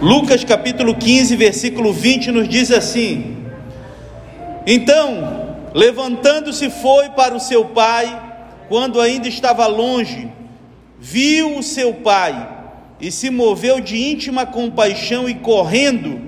Lucas capítulo 15, versículo 20 nos diz assim: Então, levantando-se foi para o seu pai, quando ainda estava longe, viu o seu pai e se moveu de íntima compaixão e correndo,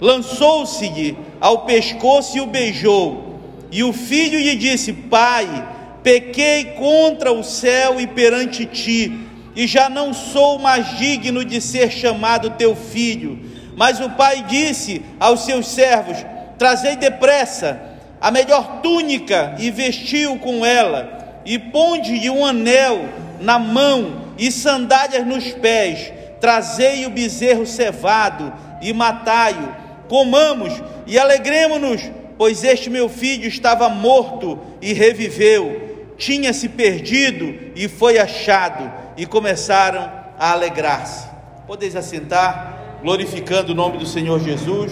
lançou-se-lhe ao pescoço e o beijou. E o filho lhe disse: Pai, pequei contra o céu e perante ti, e já não sou mais digno de ser chamado teu filho. Mas o pai disse aos seus servos: Trazei depressa a melhor túnica e vestiu com ela, e ponde-lhe um anel na mão e sandálias nos pés. Trazei o bezerro cevado e matai-o. Comamos e alegremos-nos, pois este meu filho estava morto e reviveu, tinha se perdido e foi achado, e começaram a alegrar-se. Podeis assentar, glorificando o nome do Senhor Jesus.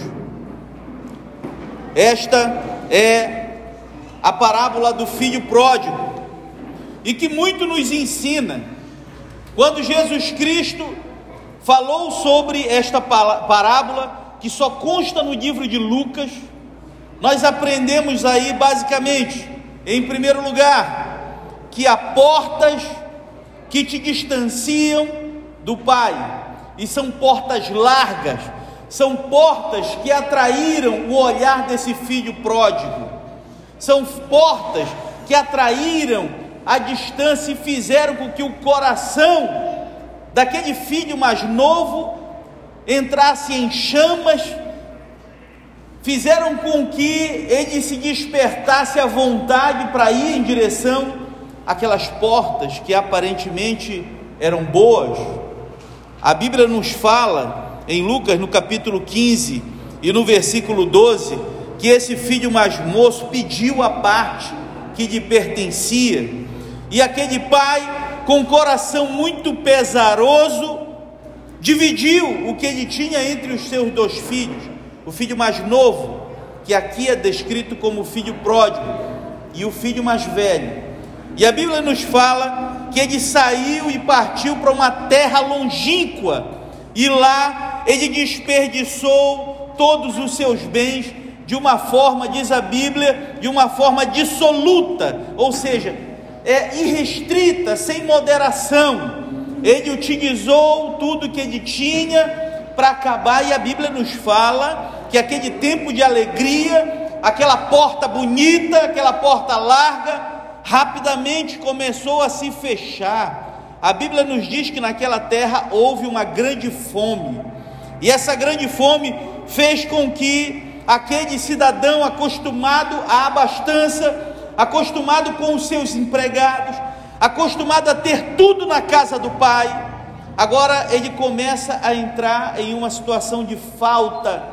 Esta é a parábola do filho pródigo, e que muito nos ensina. Quando Jesus Cristo falou sobre esta parábola, que só consta no livro de Lucas, nós aprendemos aí basicamente, em primeiro lugar, que há portas que te distanciam do Pai, e são portas largas, são portas que atraíram o olhar desse filho pródigo, são portas que atraíram a distância e fizeram com que o coração daquele filho mais novo entrasse em chamas, fizeram com que ele se despertasse à vontade para ir em direção àquelas portas que aparentemente eram boas. A Bíblia nos fala em Lucas, no capítulo 15 e no versículo 12, que esse filho mais moço pediu a parte que lhe pertencia, e aquele pai, com coração muito pesaroso, dividiu o que ele tinha entre os seus dois filhos, o filho mais novo, que aqui é descrito como filho pródigo, e o filho mais velho. E a Bíblia nos fala que ele saiu e partiu para uma terra longínqua, e lá ele desperdiçou todos os seus bens de uma forma, diz a Bíblia, de uma forma dissoluta, ou seja, é irrestrita, sem moderação. Ele utilizou tudo que ele tinha para acabar, e a Bíblia nos fala que aquele tempo de alegria, aquela porta bonita, aquela porta larga, rapidamente começou a se fechar. A Bíblia nos diz que naquela terra houve uma grande fome, e essa grande fome fez com que aquele cidadão acostumado à abastança, acostumado com os seus empregados, acostumado a ter tudo na casa do pai, agora ele começa a entrar em uma situação de falta,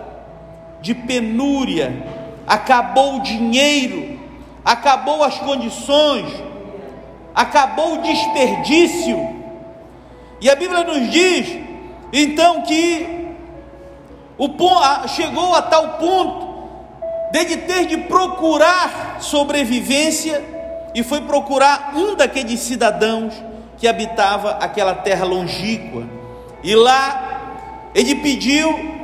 de penúria, acabou o dinheiro, acabou as condições, acabou o desperdício. E a Bíblia nos diz, então, que o chegou a tal ponto de ter de procurar sobrevivência e foi procurar um daqueles cidadãos que habitava aquela terra longínqua. E lá ele pediu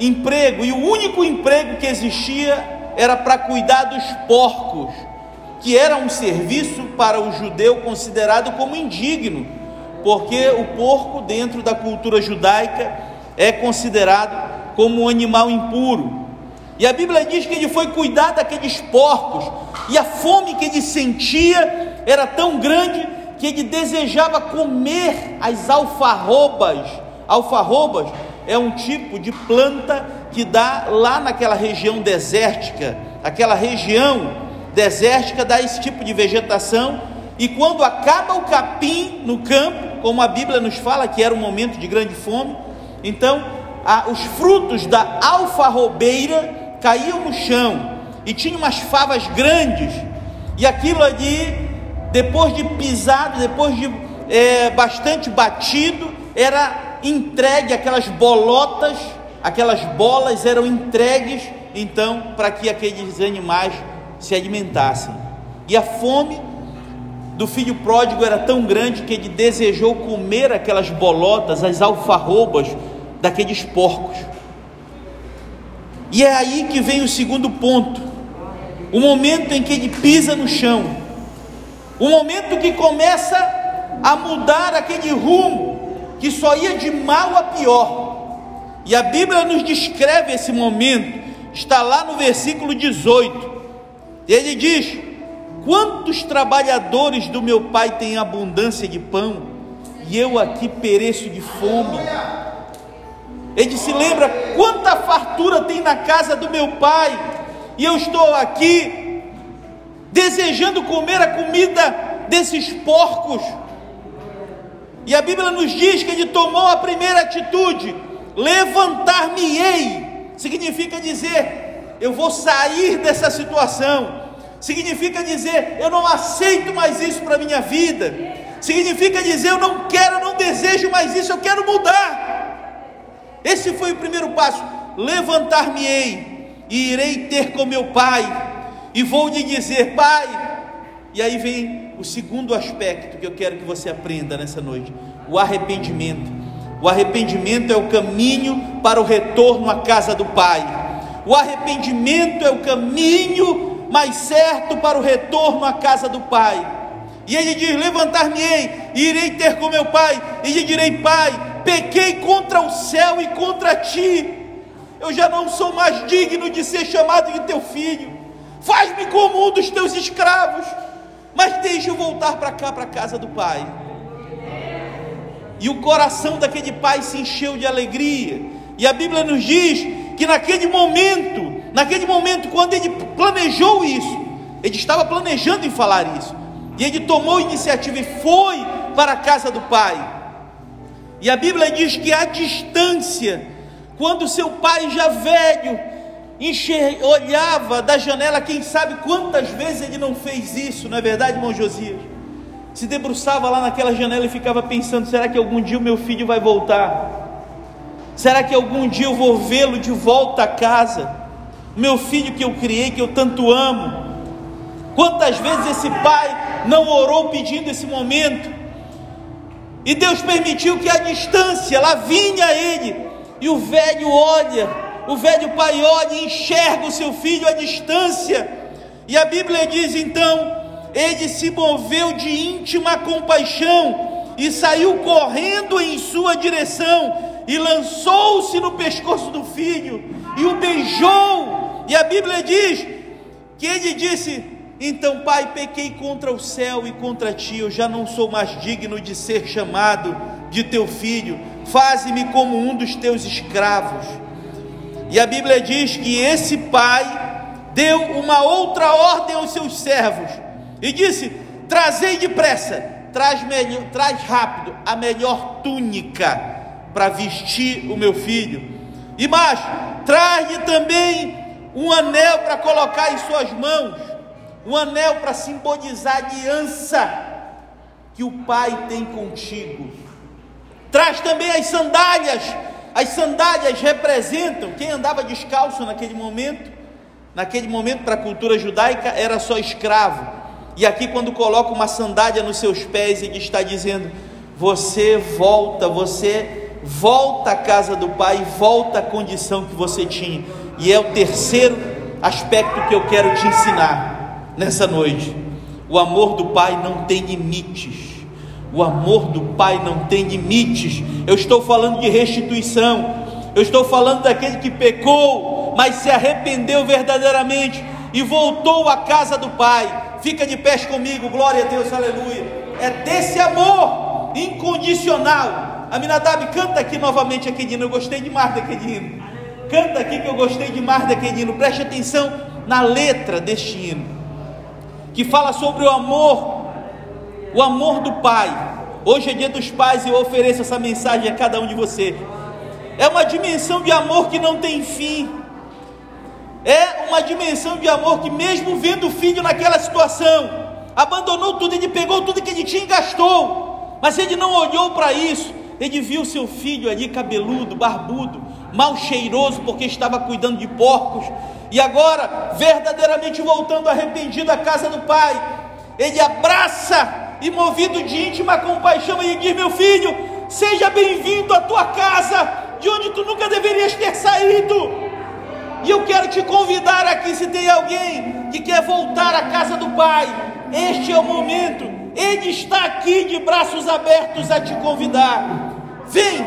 emprego, e o único emprego que existia era para cuidar dos porcos que era um serviço para o judeu considerado como indigno, porque o porco, dentro da cultura judaica, é considerado como um animal impuro. E a Bíblia diz que ele foi cuidar daqueles porcos, e a fome que ele sentia era tão grande que ele desejava comer as alfarrobas. Alfarrobas é um tipo de planta que dá lá naquela região desértica, aquela região desértica dá esse tipo de vegetação, e quando acaba o capim no campo, como a Bíblia nos fala que era um momento de grande fome, então a, os frutos da alfarrobeira caíam no chão e tinha umas favas grandes, e aquilo ali, depois de pisado, depois de é, bastante batido, era entregue aquelas bolotas, aquelas bolas eram entregues então para que aqueles animais se alimentassem. E a fome do filho pródigo era tão grande que ele desejou comer aquelas bolotas, as alfarrobas, daqueles porcos. E é aí que vem o segundo ponto, o momento em que ele pisa no chão, o momento que começa a mudar aquele rumo que só ia de mal a pior. E a Bíblia nos descreve esse momento, está lá no versículo 18. Ele diz: Quantos trabalhadores do meu pai têm abundância de pão, e eu aqui pereço de fome? Ele se lembra quanta fartura tem na casa do meu pai, e eu estou aqui desejando comer a comida desses porcos. E a Bíblia nos diz que ele tomou a primeira atitude: levantar-me-ei, significa dizer, eu vou sair dessa situação, significa dizer, eu não aceito mais isso para a minha vida, significa dizer, eu não quero, eu não desejo mais isso, eu quero mudar. Esse foi o primeiro passo: levantar-me-ei e irei ter com meu pai, e vou lhe dizer, pai. E aí vem o segundo aspecto que eu quero que você aprenda nessa noite: o arrependimento. O arrependimento é o caminho para o retorno à casa do Pai. O arrependimento é o caminho mais certo para o retorno à casa do Pai. E ele diz: Levantar-me-ei, e irei ter com meu pai, e lhe direi: Pai, pequei contra o céu e contra ti. Eu já não sou mais digno de ser chamado de teu filho. Faz-me como um dos teus escravos, mas deixe eu voltar para cá, para a casa do pai. E o coração daquele pai se encheu de alegria. E a Bíblia nos diz que naquele momento, naquele momento, quando ele planejou isso, ele estava planejando em falar isso. E ele tomou iniciativa e foi para a casa do pai. E a Bíblia diz que a distância, quando seu pai já velho enxer... olhava da janela, quem sabe quantas vezes ele não fez isso, não é verdade, irmão Josias? se debruçava lá naquela janela e ficava pensando: será que algum dia o meu filho vai voltar? Será que algum dia eu vou vê-lo de volta a casa? Meu filho que eu criei, que eu tanto amo. Quantas vezes esse pai não orou pedindo esse momento? E Deus permitiu que a distância lá vinha ele, e o velho olha, o velho pai olha e enxerga o seu filho à distância. E a Bíblia diz então ele se moveu de íntima compaixão e saiu correndo em sua direção e lançou-se no pescoço do filho e o beijou. E a Bíblia diz que ele disse: Então, pai, pequei contra o céu e contra ti, eu já não sou mais digno de ser chamado de teu filho, faze-me como um dos teus escravos. E a Bíblia diz que esse pai deu uma outra ordem aos seus servos e disse: Trazei depressa, traz, melhor, traz rápido a melhor túnica para vestir o meu filho. E mais, traz-lhe também um anel para colocar em suas mãos, um anel para simbolizar a aliança que o Pai tem contigo. Traz também as sandálias. As sandálias representam quem andava descalço naquele momento. Naquele momento, para a cultura judaica, era só escravo. E aqui, quando coloca uma sandália nos seus pés, ele está dizendo: Você volta, você volta à casa do Pai, volta à condição que você tinha. E é o terceiro aspecto que eu quero te ensinar nessa noite. O amor do Pai não tem limites. O amor do Pai não tem limites. Eu estou falando de restituição. Eu estou falando daquele que pecou, mas se arrependeu verdadeiramente e voltou à casa do Pai Fica de pés comigo, glória a Deus, aleluia. É desse amor incondicional. Aminadab, canta aqui novamente aquele hino. Eu gostei demais daquele hino. Canta aqui que eu gostei demais daquele hino. Preste atenção na letra deste hino, que fala sobre o amor, o amor do Pai. Hoje é dia dos pais e eu ofereço essa mensagem a cada um de vocês. É uma dimensão de amor que não tem fim. É uma dimensão de amor que, mesmo vendo o filho naquela situação, abandonou tudo, ele pegou tudo que ele tinha e gastou, mas ele não olhou para isso. Ele viu seu filho ali cabeludo, barbudo, mal cheiroso, porque estava cuidando de porcos, e agora, verdadeiramente voltando arrependido à casa do pai, ele abraça e, movido de íntima compaixão, ele diz: Meu filho, seja bem-vindo à tua casa de onde tu nunca deverias ter saído. E eu quero te convidar aqui, se tem alguém que quer voltar à casa do Pai, este é o momento. Ele está aqui de braços abertos a te convidar. Vem,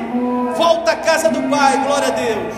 volta à casa do Pai, glória a Deus.